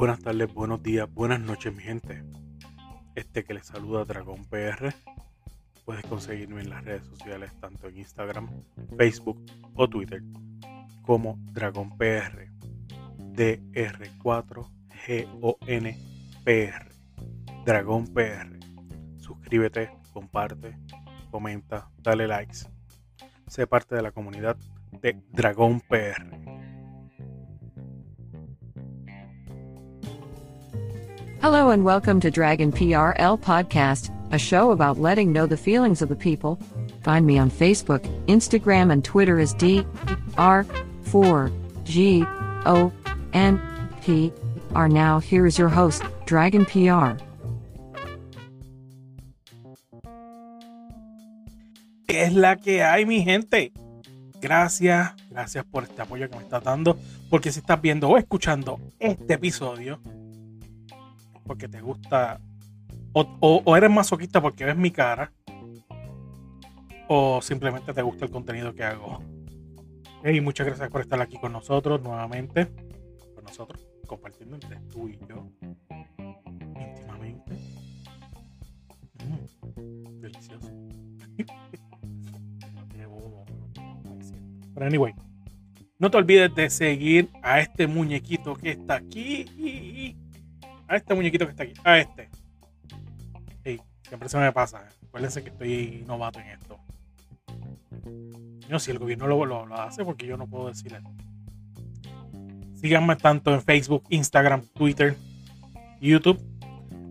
Buenas tardes, buenos días, buenas noches, mi gente. Este que les saluda Dragón PR. Puedes conseguirme en las redes sociales, tanto en Instagram, Facebook o Twitter, como Dragón PR. DR4GONPR. Dragón PR. Suscríbete, comparte, comenta, dale likes. Sé parte de la comunidad de Dragón PR. Hello and welcome to Dragon PRL Podcast, a show about letting know the feelings of the people. Find me on Facebook, Instagram, and Twitter as D R 4 G O N P R. Now, here is your host, Dragon PR. ¿Qué es la que hay, mi gente? Gracias, gracias por este apoyo que me estás dando. Porque si estás viendo o escuchando este episodio, porque te gusta, o, o- o eres masoquista porque ves mi cara, o simplemente te gusta el contenido que hago. Y muchas gracias por estar aquí con nosotros nuevamente, con nosotros, compartiendo entre tú y yo, íntimamente. Mm, delicioso. Pero anyway, no te olvides de seguir a este muñequito que está aquí. A este muñequito que está aquí. A este. Ey, siempre se me pasa. Acuérdense que estoy novato en esto. No, si el gobierno lo, lo- lo hace, porque yo no puedo decir eso. Síganme tanto en Facebook, Instagram, Twitter, YouTube,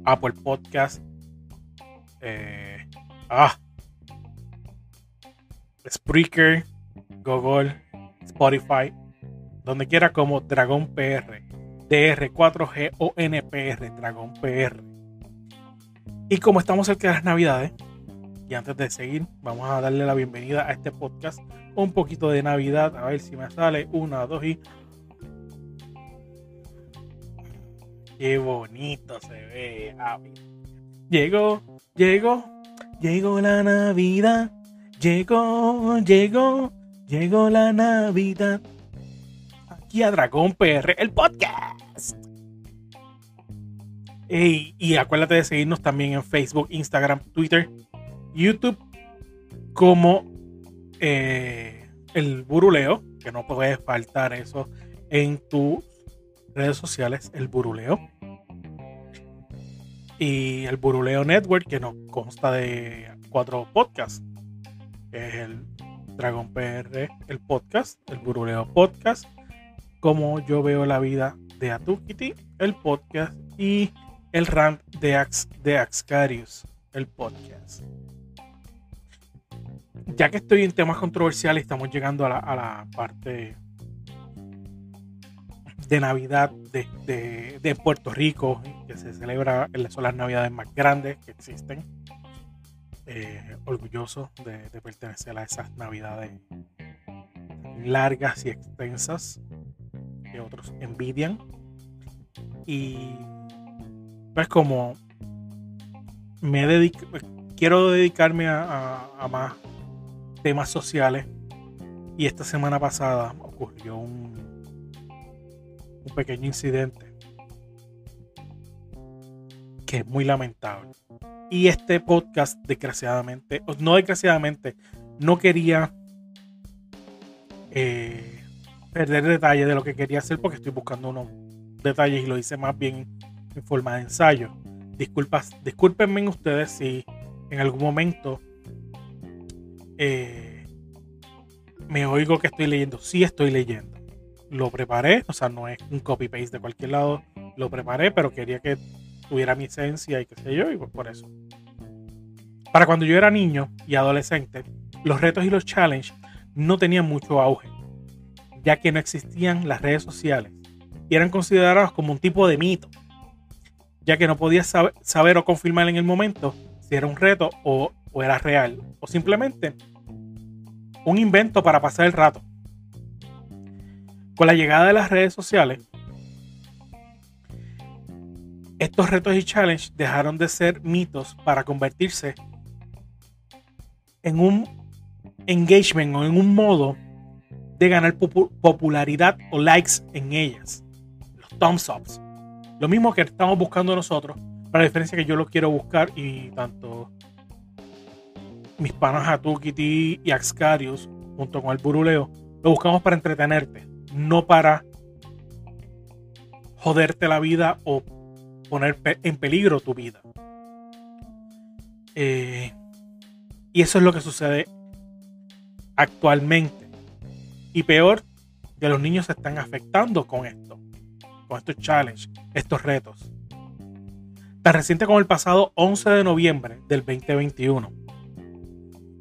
Apple Podcast. eh, ah, Spreaker, Google, Spotify, donde quiera como Dragón PR, DR4GONPR, Dragón PR. Y como estamos cerca de las Navidades, y antes de seguir, vamos a darle la bienvenida a este podcast, un poquito de Navidad, a ver si me sale una, dos y... Qué bonito se ve. Llegó, llegó, llegó la Navidad. Llegó, llegó, llegó la Navidad. Aquí a Dragón PR, el podcast. Y acuérdate de seguirnos también en Facebook, Instagram, Twitter, YouTube, como eh, el buruleo, que no puede faltar eso en tus redes sociales, el buruleo. Y el Buruleo Network, que nos consta de cuatro podcasts que es el Dragon PR, el podcast, el Buruleo Podcast, como yo veo la vida de Atukiti, el podcast, y el rant de, Ax, de Axcarius, el podcast. Ya que estoy en temas controversiales, estamos llegando a la, a la parte de Navidad de, de- de Puerto Rico, que se celebra, son las Navidades más grandes que existen eh, orgulloso de, pertenecer a esas navidades largas y extensas que otros envidian. Y pues como me dedico, quiero dedicarme a, a- a más temas sociales y esta semana pasada ocurrió un, un pequeño incidente que es muy lamentable. Y este podcast, desgraciadamente, no desgraciadamente, no quería eh, perder detalle de lo que quería hacer porque estoy buscando unos detalles y lo hice más bien en forma de ensayo. Disculpas, discúlpenme ustedes si en algún momento eh, me oigo que estoy leyendo. Sí estoy leyendo. Lo preparé, o sea, no es un copy-paste de cualquier lado. Lo preparé, pero quería que tuviera mi esencia y qué sé yo, y pues por eso. Para cuando yo era niño y adolescente, los retos y los challenges no tenían mucho auge, ya que no existían las redes sociales y eran considerados como un tipo de mito, ya que no podías saber, saber o confirmar en el momento si era un reto o, o era real, o simplemente un invento para pasar el rato. Con la llegada de las redes sociales, estos retos y challenges dejaron de ser mitos para convertirse en un engagement o en un modo de ganar popularidad o likes en ellas. Los thumbs ups. Lo mismo que estamos buscando nosotros, para la diferencia que yo lo quiero buscar y tanto mis panas Atukiti y Axcarius, junto con el Buruleo, lo buscamos para entretenerte, no para joderte la vida o poner en peligro tu vida. Eh, y eso es lo que sucede actualmente. Y peor, que los niños se están afectando con esto, con estos challenges, estos retos. Tan reciente como el pasado 11 de noviembre del 2021.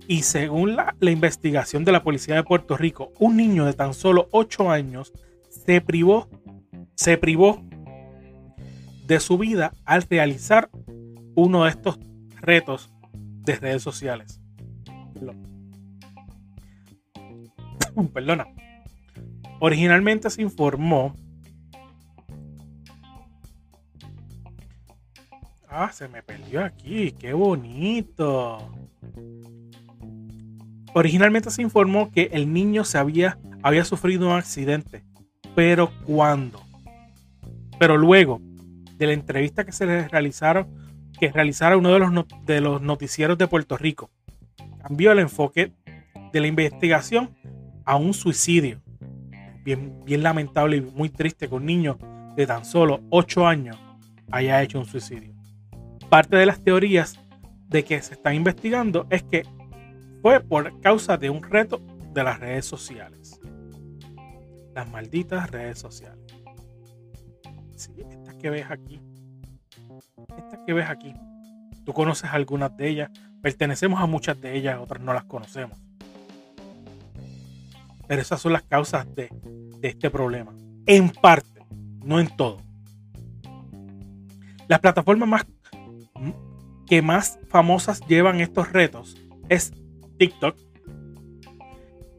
Y según la, la, investigación de la Policía de Puerto Rico, un niño de tan solo 8 años se privó, se privó de su vida al realizar uno de estos retos de redes sociales. Perdona. Originalmente se informó. Ah, se me perdió aquí. Qué bonito. Originalmente se informó que el niño había, había sufrido un accidente. Pero ¿cuándo? Pero luego, de la entrevista que se le realizaron, que realizara uno de los, de los noticieros de Puerto Rico. Cambió el enfoque de la investigación a un suicidio. Bien, lamentable y muy triste que un niño de tan solo 8 años haya hecho un suicidio. Parte de las teorías de que se están investigando es que fue por causa de un reto de las redes sociales. Las malditas redes sociales. Que ves aquí, estas que ves aquí, tú conoces algunas de ellas, pertenecemos a muchas de ellas, otras no las conocemos. Pero esas son las causas de, este problema. En parte, no en todo. Las plataformas más que más famosas llevan estos retos es TikTok,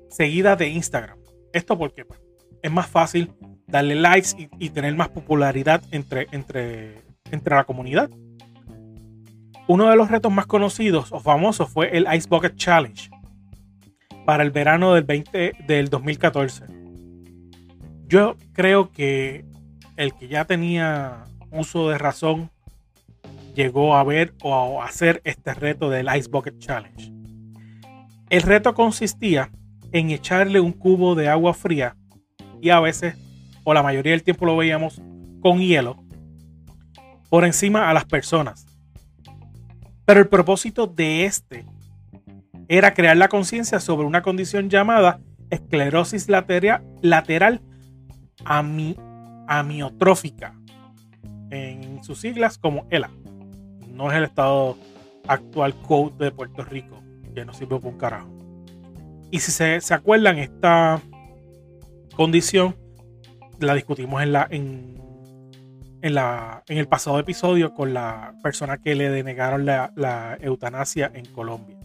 seguida de Instagram. Esto porque pues, es más fácil darle likes y, tener más popularidad entre, entre, entre la comunidad. Uno de los retos más conocidos o famosos fue el Ice Bucket Challenge para el verano del, 20, del 2014. Yo creo que el que ya tenía uso de razón llegó a ver o a hacer este reto del Ice Bucket Challenge. El reto consistía en echarle un cubo de agua fría y a veces o la mayoría del tiempo lo veíamos con hielo, por encima a las personas. Pero el propósito de este era crear la conciencia sobre una condición llamada esclerosis lateral, amiotrófica, en sus siglas como ELA. No es el estado actual code de Puerto Rico, que no sirve por un carajo. Y si se, se acuerdan, esta condición la discutimos en la en, en, la, en el pasado episodio con la persona que le denegaron la, la eutanasia en Colombia.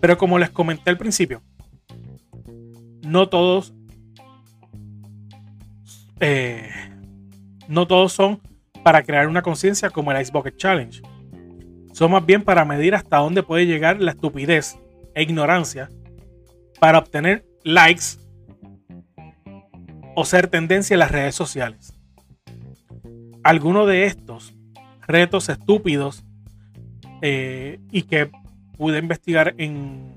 Pero como les comenté al principio, no todos eh, no todos son para crear una conciencia como el Ice Bucket Challenge. Son más bien para medir hasta dónde puede llegar la estupidez e ignorancia para obtener likes o ser tendencia en las redes sociales. Algunos de estos retos estúpidos eh, y que pude investigar en,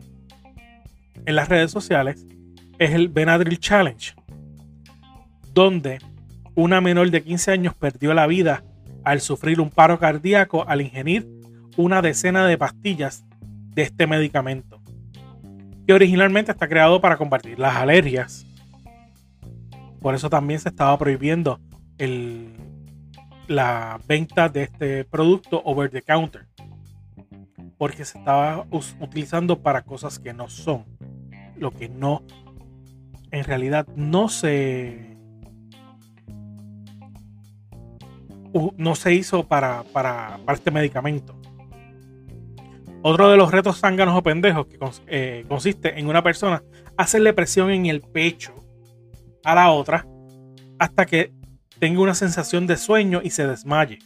en las redes sociales es el Benadryl Challenge, donde una menor de 15 años perdió la vida al sufrir un paro cardíaco al ingerir una decena de pastillas de este medicamento, que originalmente está creado para combatir las alergias por eso también se estaba prohibiendo el, la venta de este producto over the counter. Porque se estaba utilizando para cosas que no son. Lo que no, en realidad no se... No se hizo para, para, para este medicamento. Otro de los retos zánganos o pendejos que eh, consiste en una persona hacerle presión en el pecho a la otra hasta que tenga una sensación de sueño y se desmaye.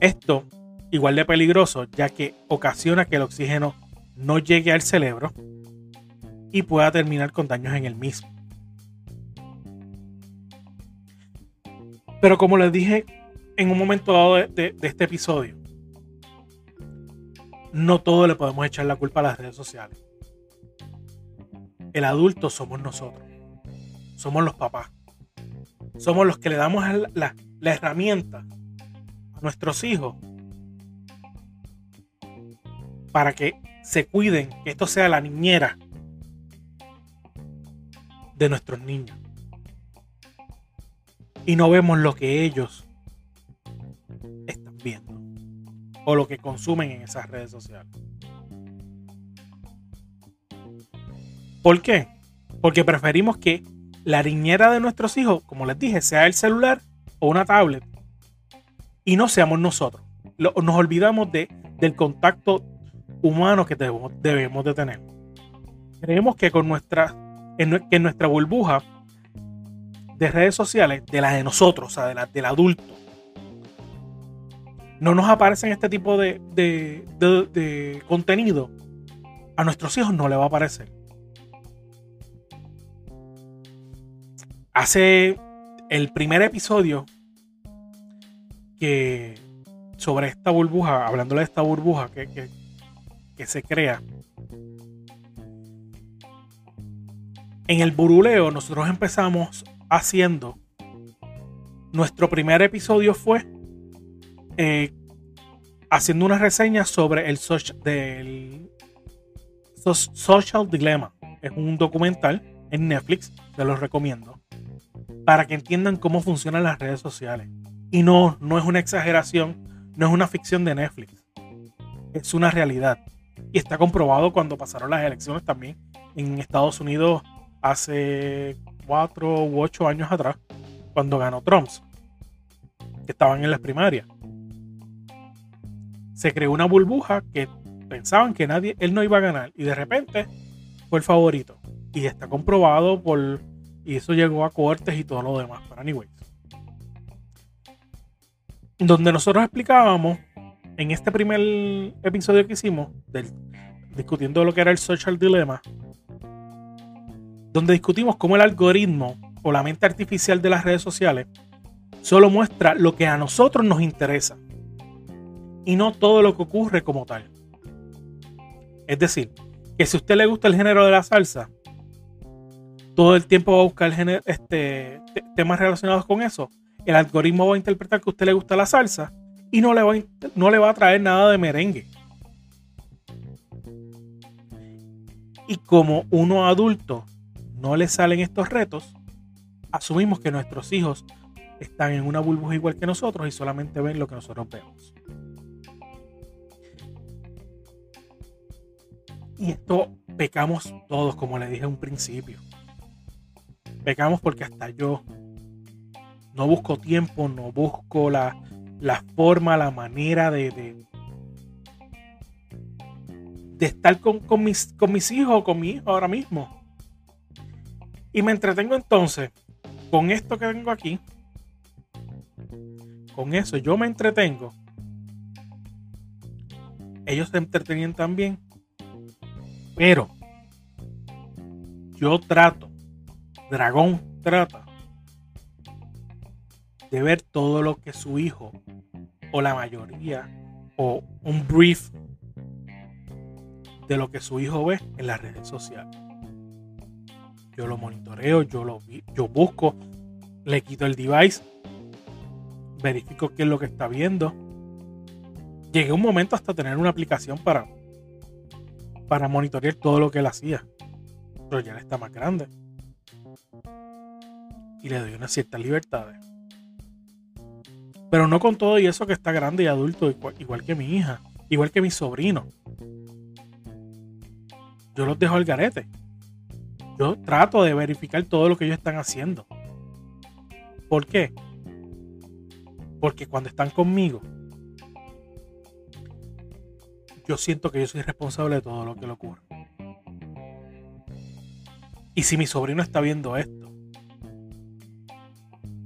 Esto igual de peligroso ya que ocasiona que el oxígeno no llegue al cerebro y pueda terminar con daños en el mismo. Pero como les dije en un momento dado de, de- este episodio, no todo le podemos echar la culpa a las redes sociales. El adulto somos nosotros. Somos los papás. Somos los que le damos la, herramienta a nuestros hijos para que se cuiden, que esto sea la niñera de nuestros niños. Y no vemos lo que ellos están viendo o lo que consumen en esas redes sociales. ¿Por qué? Porque preferimos que la niñera de nuestros hijos, como les dije, sea el celular o una tablet y no seamos nosotros. Nos olvidamos de, del contacto humano que debemos, de tener. Creemos que con nuestra, en, nuestra burbuja de redes sociales, de la de nosotros, o sea, de la, del adulto, no nos aparecen este tipo de- de- de contenido, a nuestros hijos no le va a aparecer. Hace el primer episodio que sobre esta burbuja, hablándole de esta burbuja que, que- que se crea. En el buruleo nosotros empezamos haciendo nuestro primer episodio fue eh, haciendo una reseña sobre el soci- del so- Social Dilemma. Es un documental en Netflix, se los recomiendo, para que entiendan cómo funcionan las redes sociales. Y no, no es una exageración, no es una ficción de Netflix, es una realidad. Y está comprobado cuando pasaron las elecciones también en Estados Unidos hace cuatro u ocho años atrás, cuando ganó Trump, que estaban en las primarias se creó una burbuja que pensaban que nadie, él no iba a ganar y de repente fue el favorito y está comprobado por y eso llegó a cortes y todo lo demás. Pero anyways, donde nosotros explicábamos en este primer episodio que hicimos del, discutiendo lo que era el social dilemma, donde discutimos cómo el algoritmo o la mente artificial de las redes sociales solo muestra lo que a nosotros nos interesa y no todo lo que ocurre como tal. Es decir, que si a usted le gusta el género de la salsa, todo el tiempo va a buscar este, te- temas relacionados con eso. El algoritmo va a interpretar que a usted le gusta la salsa y no le va a, no le va a traer nada de merengue. Y como uno adulto no le salen estos retos, asumimos que nuestros hijos están en una burbuja igual que nosotros y solamente ven lo que nosotros vemos. Y esto pecamos todos, como le dije en un principio. Pecamos porque hasta yo no busco tiempo, no busco la, la forma, la manera de, de, estar con, con mis, con mis hijos, con mi hijo ahora mismo. Y me entretengo entonces con esto que tengo aquí. Con eso yo me entretengo. Ellos se entretenían también. Pero yo trato, Dragón trata de ver todo lo que su hijo o la mayoría o un brief de lo que su hijo ve en las redes sociales. Yo lo monitoreo, yo lo yo busco, le quito el device, verifico qué es lo que está viendo. Llegué un momento hasta tener una aplicación para para monitorear todo lo que él hacía. Pero ya él está más grande. Y le doy unas ciertas libertades. Pero no con todo y eso que está grande y adulto, igual, igual que mi hija, igual que mi sobrino. Yo los dejo al garete. Yo trato de verificar todo lo que ellos están haciendo. ¿Por qué? Porque cuando están conmigo, yo siento que yo soy responsable de todo lo que le ocurre. Y si mi sobrino está viendo esto,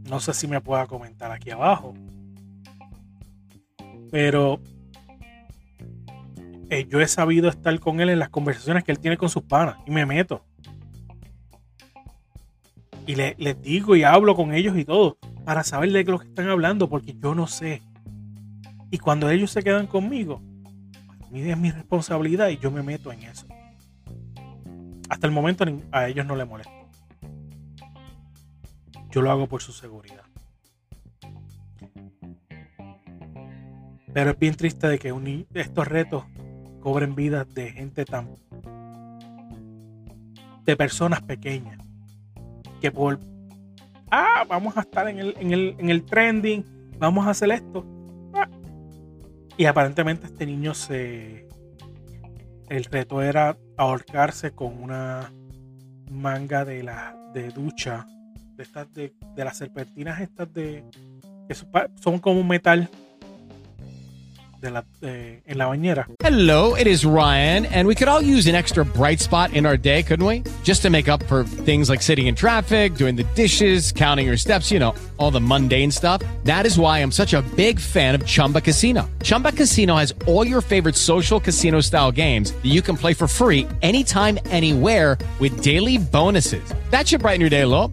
no sé si me pueda comentar aquí abajo. Pero eh, yo he sabido estar con él en las conversaciones que él tiene con sus panas y me meto. Y les digo y hablo con ellos y todo para saber de lo que están hablando porque yo no sé. Y cuando ellos se quedan conmigo, es mi responsabilidad y yo me meto en eso. Hasta el momento a ellos no les molesta. Yo lo hago por su seguridad. Pero es bien triste de que estos retos cobren vidas de gente tan. de personas pequeñas. Que por. Ah, vamos a estar en el, en el, en el trending. Vamos a hacer esto. Ah. Y aparentemente este niño se. El reto era ahorcarse con una manga de la de ducha de estas de, de las serpentinas estas de que son como metal de la, de, en la bañera. Hello, it is Ryan, and we could all use an extra bright spot in our day, couldn't we? Just to make up for things like sitting in traffic, doing the dishes, counting your steps, you know, all the mundane stuff. That is why I'm such a big fan of Chumba Casino. Chumba Casino has all your favorite social casino style games that you can play for free anytime, anywhere with daily bonuses. That should brighten your day a little.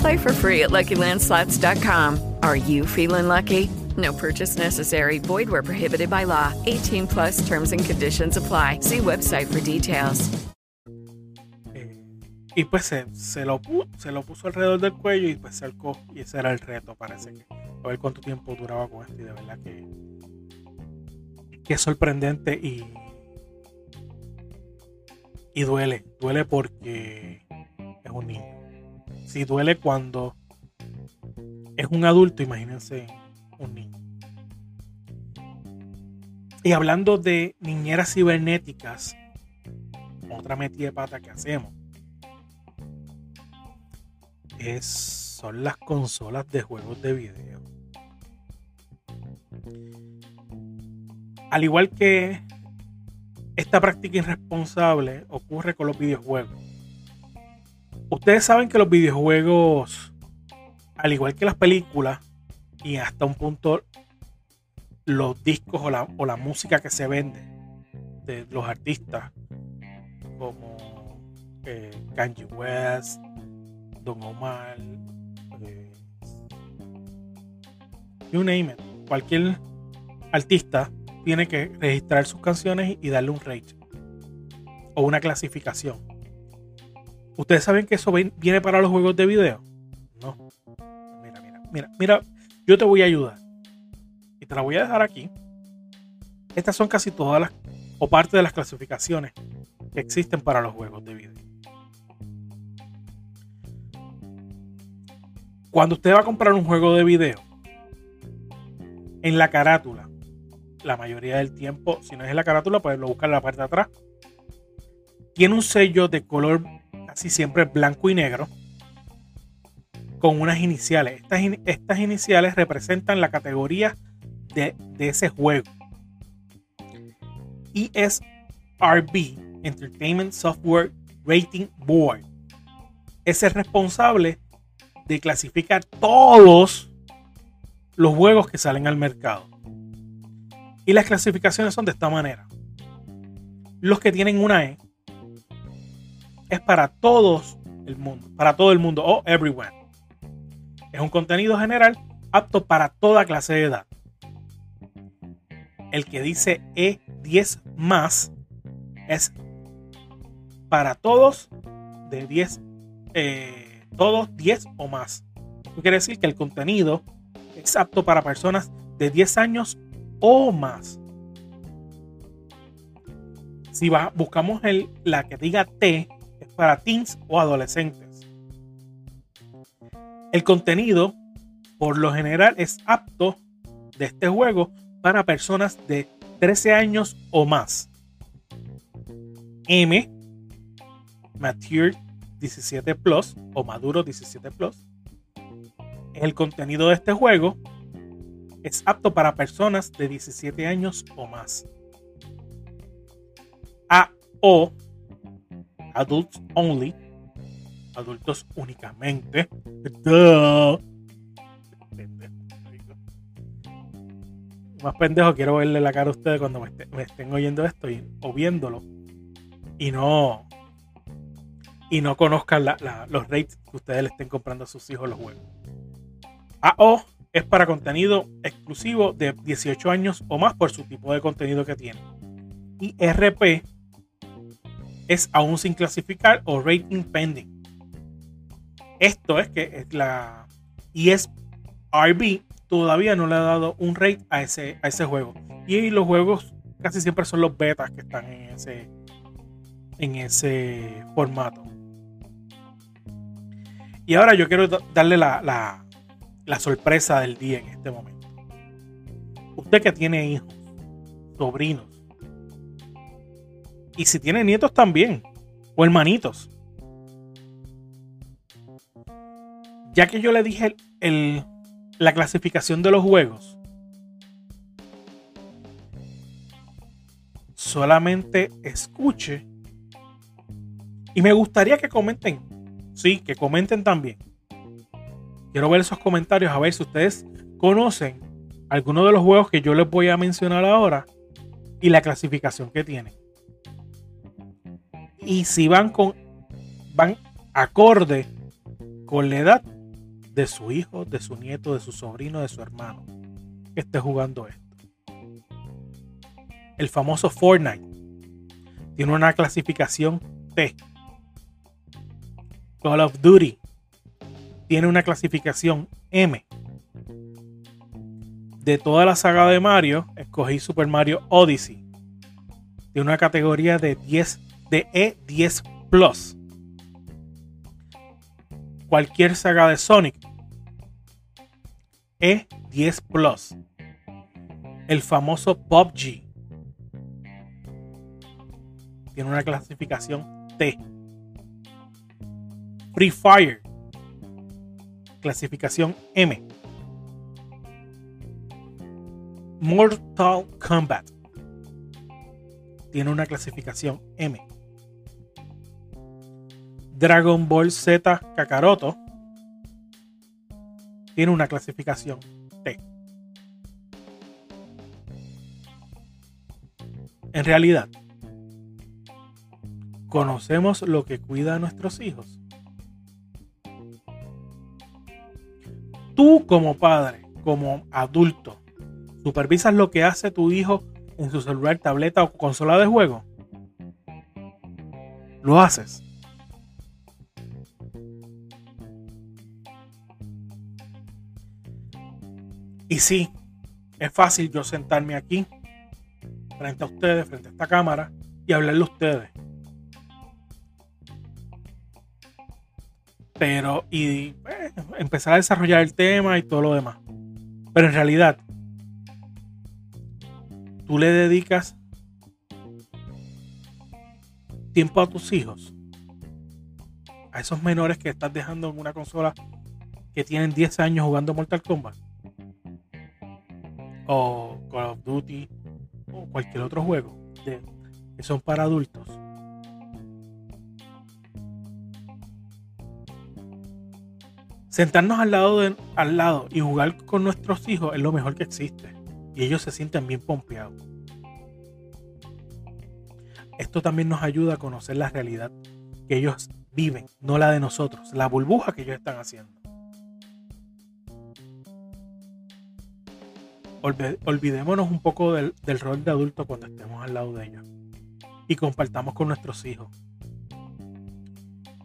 Play for free at LuckyLandSlots.com. Are you feeling lucky? No purchase necessary. Void where prohibited by law. 18 plus terms and conditions apply. See website for details. Eh, y pues se, se, lo se lo puso alrededor del cuello y pues se alcó. Y ese era el reto, parece que. A ver cuánto tiempo duraba con esto. Y de verdad que. Que es sorprendente y. Y duele. Duele porque es un niño. Si duele cuando es un adulto, imagínense un niño. Y hablando de niñeras cibernéticas, otra metida de pata que hacemos es, son las consolas de juegos de video. Al igual que esta práctica irresponsable ocurre con los videojuegos. Ustedes saben que los videojuegos, al igual que las películas, y hasta un punto los discos o la, música que se vende de los artistas como eh, Kanye West, Don Omar, eh, cualquier artista tiene que registrar sus canciones y darle un rate o una clasificación. ¿Ustedes saben que eso viene para los juegos de video? No. Mira, mira, mira, mira, yo te voy a ayudar. Y te la voy a dejar aquí. Estas son casi todas las o parte de las clasificaciones que existen para los juegos de video. Cuando usted va a comprar un juego de video, en la carátula, la mayoría del tiempo, si no es en la carátula, pues lo busca en la parte de atrás. Tiene un sello de color siempre blanco y negro con unas iniciales. Estas, estas iniciales representan la categoría de, de ese juego. ESRB, Entertainment Software Rating Board, es el responsable de clasificar todos los juegos que salen al mercado. Y las clasificaciones son de esta manera. Los que tienen una E es para todos el mundo, para todo el mundo o everyone. Es un contenido general apto para toda clase de edad. el que dice E10 más es para todos de 10, eh, todos 10 o más. Eso quiere decir que el contenido es apto para personas de 10 años o más. Si va, buscamos el, la que diga T, es para teens o adolescentes. El contenido, por lo general, es apto de este juego para personas de 13 años o más. M, Mature 17 Plus o Maduro 17 Plus. El contenido de este juego es apto para personas de 17 años o más. A o Adults Only, adultos únicamente. Más pendejo, quiero verle la cara a ustedes cuando me, estén oyendo esto y, o viéndolo. Y no. Y no conozcan los rates que ustedes le estén comprando a sus hijos los juegos. AO es para contenido exclusivo de 18 años o más por su tipo de contenido que tiene. Y RP es aún sin clasificar o rating pending. Esto es que la ESRB todavía no le ha dado un rate a ese, a ese juego. Y los juegos casi siempre son los betas que están en ese, en ese formato. Y ahora yo quiero darle la, la sorpresa del día en este momento. Usted que tiene hijos, sobrinos, y si tiene nietos también, o hermanitos. Ya que yo le dije el, la clasificación de los juegos, solamente escuche. Y me gustaría que comenten. Sí, que comenten también. Quiero ver esos comentarios a ver si ustedes conocen algunos de los juegos que yo les voy a mencionar ahora y la clasificación que tienen. Y si van con van acorde con la edad de su hijo, de su nieto, de su sobrino, de su hermano que esté jugando esto. El famoso Fortnite tiene una clasificación T. Call of Duty tiene una clasificación M. De toda la saga de Mario, escogí Super Mario Odyssey. Tiene una categoría de 10 de E10 Plus. Cualquier saga de Sonic E10 Plus. El famoso PUBG tiene una clasificación T. Free Fire clasificación M. Mortal Kombat tiene una clasificación M. Dragon Ball Z Kakaroto tiene una clasificación T. En realidad, ¿conocemos lo que cuida a nuestros hijos? tú como padre, como adulto, supervisas lo que hace tu hijo en su celular, tableta o consola de juego? Lo haces. Y sí, es fácil yo sentarme aquí, frente a ustedes, frente a esta cámara, y hablarle a ustedes. pero y eh, empezar a desarrollar el tema y todo lo demás. Pero en realidad, tú le dedicas tiempo a tus hijos, a esos menores que estás dejando en una consola que tienen 10 años jugando Mortal Kombat, o Call of Duty, o cualquier otro juego que son para adultos Sentarnos al lado, de, al lado y jugar con nuestros hijos es lo mejor que existe. Y ellos se sienten bien pompeados. Esto también nos ayuda a conocer la realidad que ellos viven, no la de nosotros, la burbuja que ellos están haciendo. Olvidémonos un poco del, del rol de adulto cuando estemos al lado de ellos y compartamos con nuestros hijos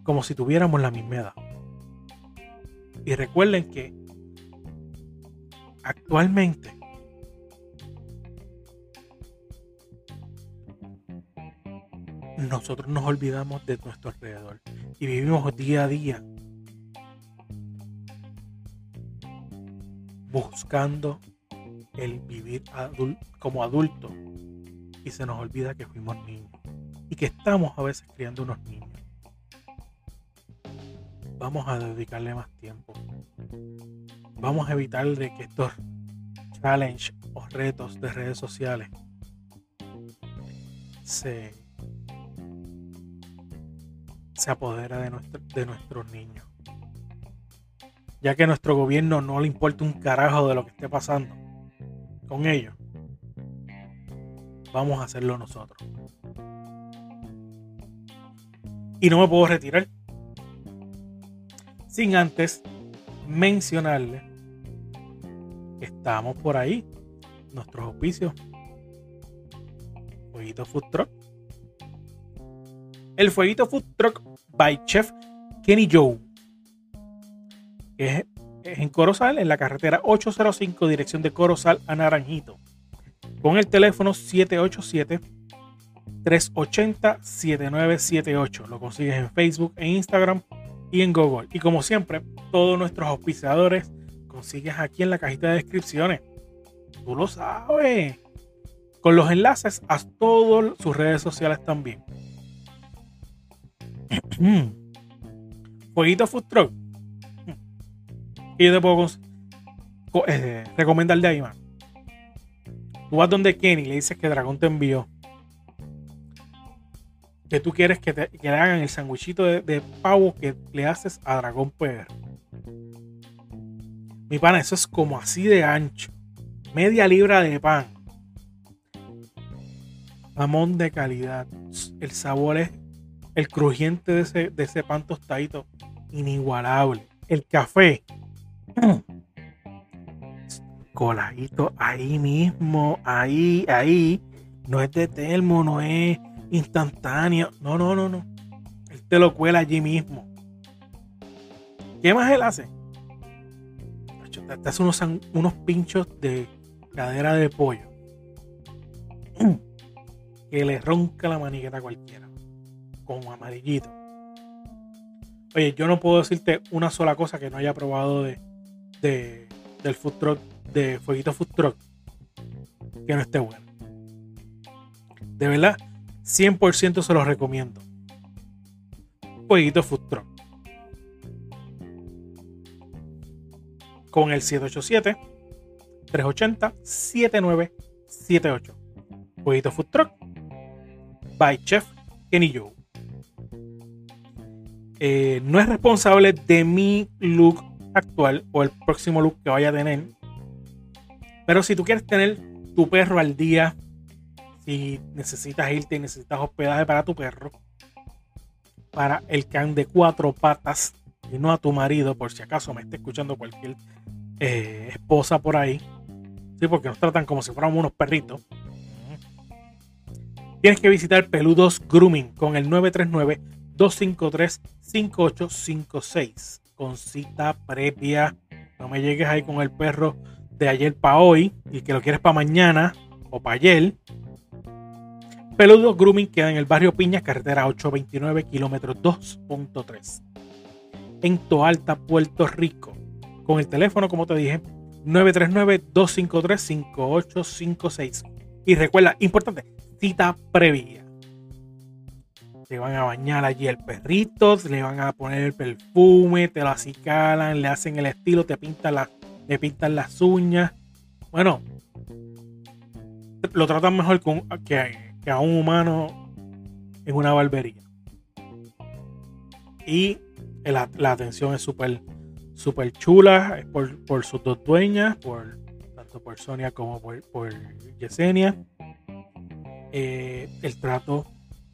como si tuviéramos la misma edad. Y recuerden que actualmente nosotros nos olvidamos de nuestro alrededor y vivimos día a día buscando el vivir como adulto y se nos olvida que fuimos niños y que estamos a veces criando unos niños. Vamos a dedicarle más tiempo. Vamos a evitar de que estos challenge o retos de redes sociales se, se apodera de, nuestro- de nuestros niños. Ya que a nuestro gobierno no le importa un carajo de lo que esté pasando con ellos, vamos a hacerlo nosotros. Y no me puedo retirar sin antes mencionarle que estamos por ahí, nuestros auspicios. Fueguito Food Truck. El Fueguito Food Truck by Chef Kenny Joe. Es, es en Corozal, en la carretera 805, dirección de Corozal a Naranjito. Con el teléfono 787-380-7978. Lo consigues en Facebook, en Instagram y en Google. Y como siempre, todos nuestros auspiciadores consigues aquí en la cajita de descripciones. Tú lo sabes. Con los enlaces a todas sus redes sociales también. Fueguito Food Truck. Y yo te puedo eh, recomendar de ahí, man. Tú vas donde Kenny le dices que Dragón te envió. Que tú quieres que, te, que le hagan el sandwichito de, de pavo que le haces a Dragón PR. Mi pana, eso es como así de ancho. Media libra de pan. Jamón de calidad. El sabor es el crujiente de ese, de ese pan tostadito. Inigualable. El café. Coladito ahí mismo. Ahí, ahí. No es de termo, no es instantáneo. No, no, no, no. Él te lo cuela allí mismo. ¿Qué más él hace? Te hace unos, unos pinchos de cadera de pollo. Que le ronca la maniqueta a cualquiera. Con amarillito. Oye, yo no puedo decirte una sola cosa que no haya probado de, de- del food truck, de Fueguito Food Truck, que no esté bueno. De verdad, 100% se los recomiendo. Fueguito Food Truck. Con el 787-380-7978. Fueguito Food Truck. By Chef Kenny Joe. Eh, no es responsable de mi look actual o el próximo look que vaya a tener. Pero si tú quieres tener tu perro al día, si necesitas irte y necesitas hospedaje para tu perro, para el can de cuatro patas y no a tu marido, por si acaso me está escuchando cualquier eh, esposa por ahí. Sí, porque nos tratan como si fuéramos unos perritos. Tienes que visitar Peludos Grooming con el 939-253-5856. Con cita previa. No me llegues ahí con el perro de ayer para hoy y que lo quieres para mañana o para ayer. Peludos Grooming queda en el barrio Piñas, carretera 829, kilómetro 2.3. En Toalta, Puerto Rico. Con el teléfono, como te dije, 939-253-5856. Y recuerda, importante, cita previa. Te van a bañar allí el perrito, le van a poner el perfume, te lo acicalan, le hacen el estilo, te pintan, la, le pintan las uñas. Bueno, lo tratan mejor que, a un humano en una barbería. Y la, la atención es súper súper chula por, por sus dos dueñas, por tanto por Sonia como por, por Yesenia. Eh, el trato,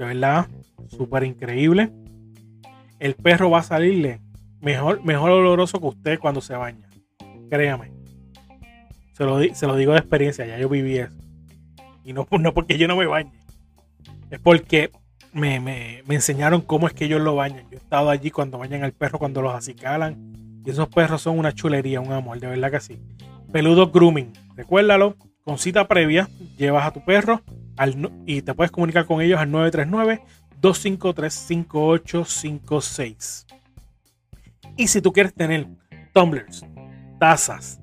de verdad, súper increíble. El perro va a salirle mejor, mejor oloroso que usted cuando se baña. Créame. Se lo, se lo digo de experiencia, ya yo viví eso. Y no, no porque yo no me bañe. Es porque me, me- me enseñaron cómo es que ellos lo bañan. Yo he estado allí cuando bañan al perro, cuando los acicalan. Y esos perros son una chulería, un amor, de verdad que sí. Peludo Grooming. Recuérdalo, con cita previa, llevas a tu perro al y te puedes comunicar con ellos al 939-253-5856. Y si tú quieres tener tumblers, tazas,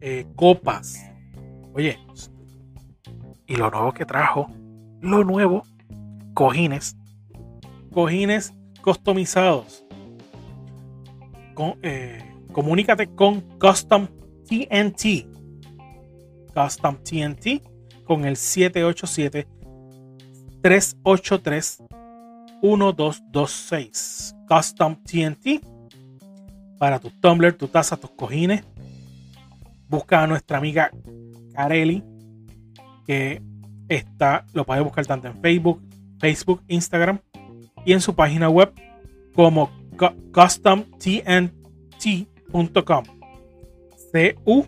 eh, copas, oye, y lo nuevo que trajo, lo nuevo, cojines, cojines customizados. Eh, comunícate con Custom TNT. Custom TNT con el 787-383-1226. Custom TNT para tu tumbler, tu taza, tus cojines. Busca a nuestra amiga Carelli, que está, lo puedes buscar tanto en Facebook, Facebook, Instagram y en su página web como cu- customtnt.com. C U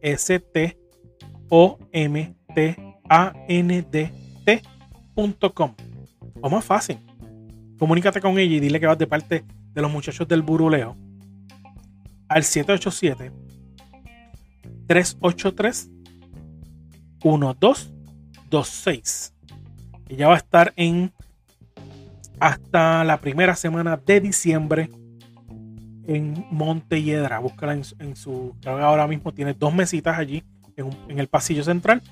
S T O M T A N D T.com. O más fácil. Comunícate con ella y dile que vas de parte de los muchachos del buruleo al 787 383 1226. Ella va a estar en hasta la primera semana de diciembre en Montelledra. Búscala en, en su. Ahora mismo tiene dos mesitas allí en, en el pasillo central.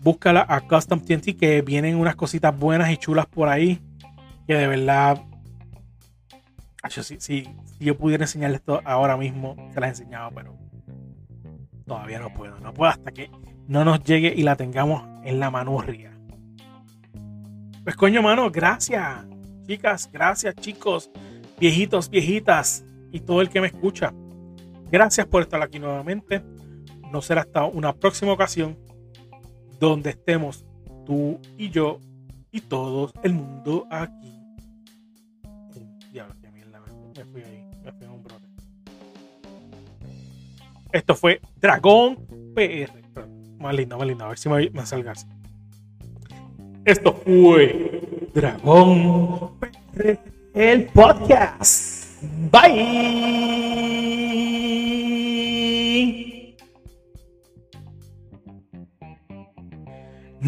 Búscala a Custom TNT que vienen unas cositas buenas y chulas por ahí. Que de verdad. Si, si- si yo pudiera enseñarles esto ahora mismo, se las enseñaba, pero todavía no puedo. No puedo hasta que no nos llegue y la tengamos en la manurria. Pues coño, mano, gracias. Chicas, gracias, chicos, viejitos, viejitas y todo el que me escucha. Gracias por estar aquí nuevamente. No será hasta una próxima ocasión donde estemos tú y yo y todo el mundo aquí. Diablo, mierda, me- fui ahí, me fui en un brote. Esto fue Dragón PR. Más lindo, más lindo. A ver si me, me salga. Esto fue Dragón PR, el podcast. Bye.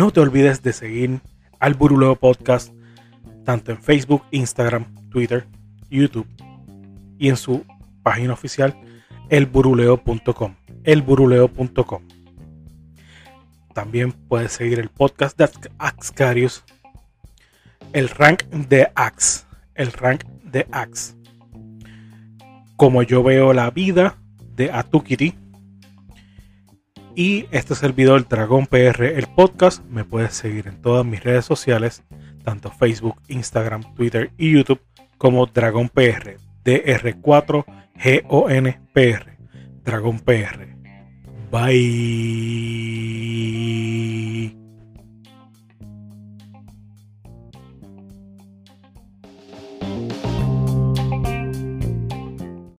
No te olvides de seguir al Buruleo Podcast tanto en Facebook, Instagram, Twitter, YouTube y en su página oficial elburuleo.com. Elburuleo.com. También puedes seguir el podcast de Axcarius, el rank de Ax, el rank de Ax. Como yo veo la vida de Atukiri. Y este servidor Dragón PR, el podcast, me puedes seguir en todas mis redes sociales, tanto Facebook, Instagram, Twitter y YouTube, como Dragón PR, DR4GONPR, Dragón PR. Bye.